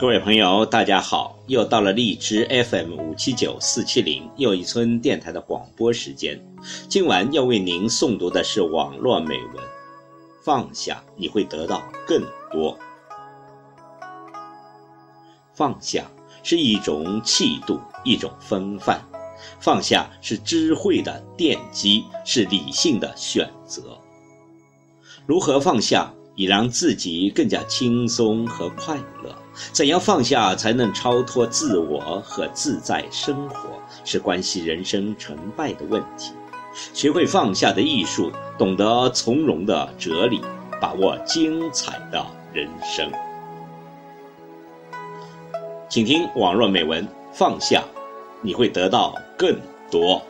各位朋友，大家好！又到了荔枝 FM 五七九四七零又一村电台的广播时间。今晚要为您诵读的是网络美文《放下》，你会得到更多。放下是一种气度，一种风范；放下是智慧的奠基，是理性的选择。如何放下，以让自己更加轻松和快乐？怎样放下才能超脱自我和自在生活，是关系人生成败的问题。学会放下的艺术，懂得从容的哲理，把握精彩的人生。请听网络美文《放下》，你会得到更多。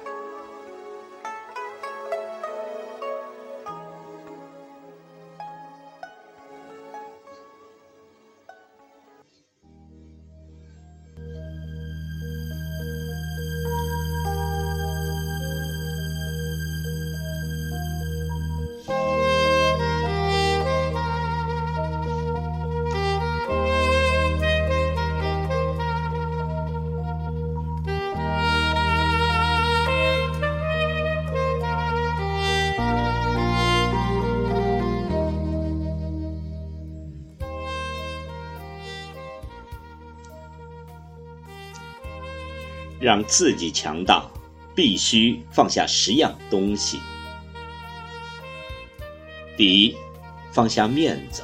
让自己强大，必须放下十样东西。第一，放下面子。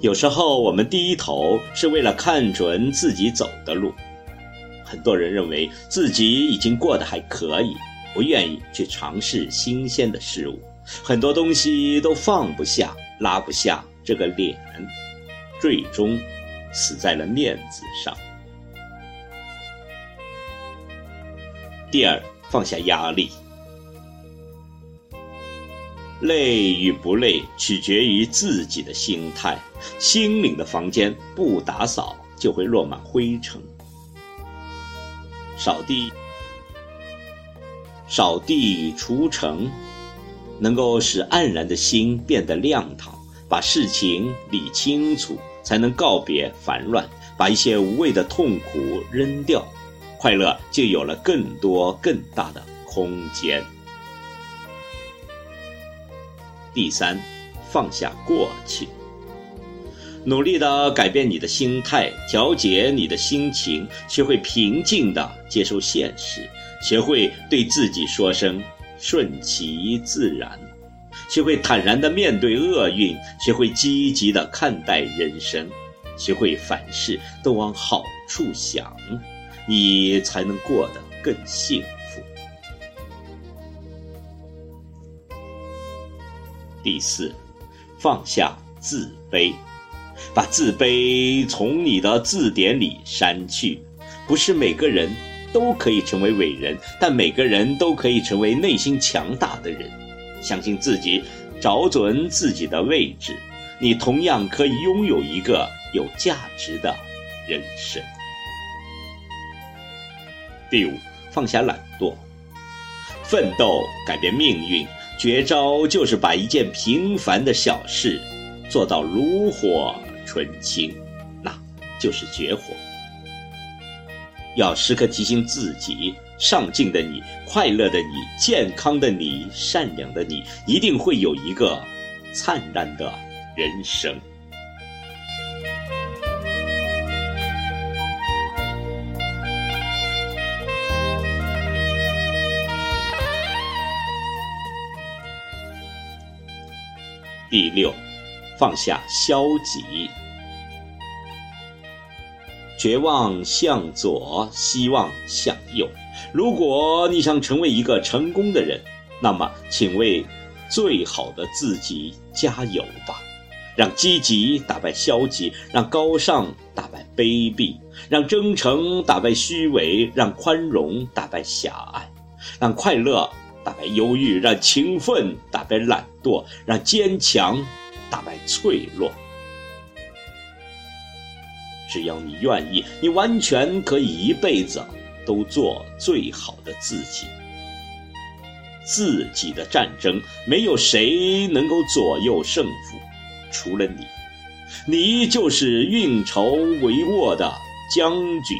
有时候我们低头是为了看准自己走的路。很多人认为自己已经过得还可以，不愿意去尝试新鲜的事物，很多东西都放不下、拉不下这个脸，最终死在了面子上。第二，放下压力。累与不累，取决于自己的心态。心灵的房间不打扫，就会落满灰尘。扫地，扫地除尘，能够使黯然的心变得亮堂。把事情理清楚，才能告别烦乱，把一些无谓的痛苦扔掉。快乐就有了更多更大的空间。第三，放下过去，努力的改变你的心态，调节你的心情，学会平静的接受现实，学会对自己说声顺其自然，学会坦然的面对厄运，学会积极的看待人生，学会凡事都往好处想。你才能过得更幸福。第四，放下自卑，把自卑从你的字典里删去。不是每个人都可以成为伟人，但每个人都可以成为内心强大的人。相信自己，找准自己的位置，你同样可以拥有一个有价值的人生。第五，放下懒惰，奋斗改变命运，绝招就是把一件平凡的小事做到炉火纯青，那就是绝活。要时刻提醒自己，上进的你、快乐的你、健康的你、善良的你，一定会有一个灿烂的人生。第六，放下消极。绝望向左，希望向右。如果你想成为一个成功的人，那么请为最好的自己加油吧。让积极打败消极，让高尚打败卑鄙，让真诚打败虚伪，让宽容打败狭隘，让快乐打败忧郁，让勤奋打败懒惰，让坚强打败脆弱。只要你愿意，你完全可以一辈子都做最好的自己。自己的战争，没有谁能够左右胜负。除了你，你就是运筹帷幄的将军。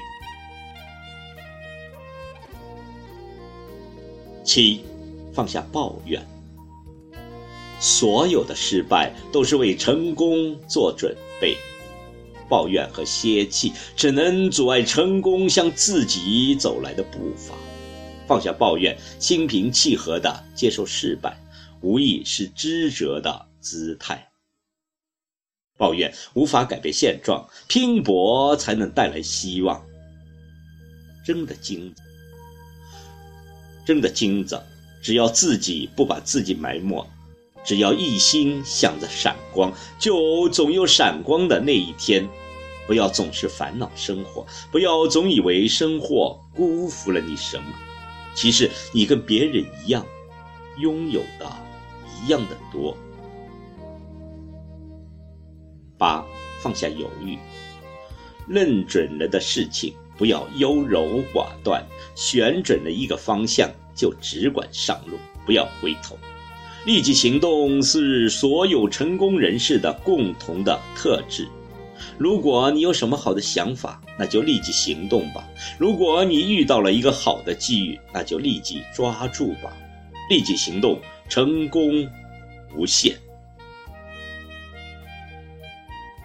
七，放下抱怨。所有的失败都是为成功做准备，抱怨和泄气只能阻碍成功向自己走来的步伐。放下抱怨，心平气和地接受失败，无疑是知者的姿态。抱怨无法改变现状，拼搏才能带来希望。真的金子，真的金子，只要自己不把自己埋没，只要一心想着闪光，就总有闪光的那一天。不要总是烦恼生活，不要总以为生活辜负了你什么。其实你跟别人一样，拥有的一样的多。八，放下犹豫，认准了的事情不要优柔寡断，选准了一个方向就只管上路，不要回头。立即行动是所有成功人士的共同的特质。如果你有什么好的想法，那就立即行动吧；如果你遇到了一个好的机遇，那就立即抓住吧。立即行动，成功无限。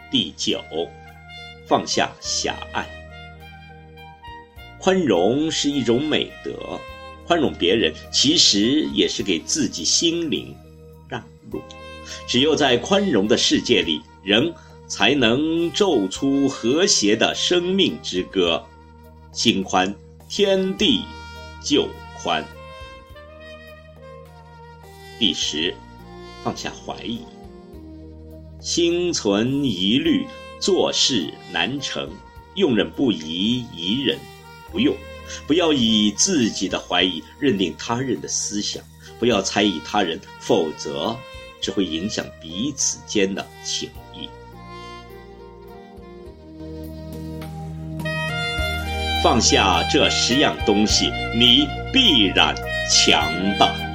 第九，放下狭隘。宽容是一种美德，宽容别人其实也是给自己心灵让路。只有在宽容的世界里，人才能奏出和谐的生命之歌。心宽，天地就宽。第十，放下怀疑。心存疑虑，做事难成，用人不疑，疑人不用。不要以自己的怀疑认定他人的思想，不要猜疑他人，否则只会影响彼此间的情谊。放下这十样东西，你必然强大。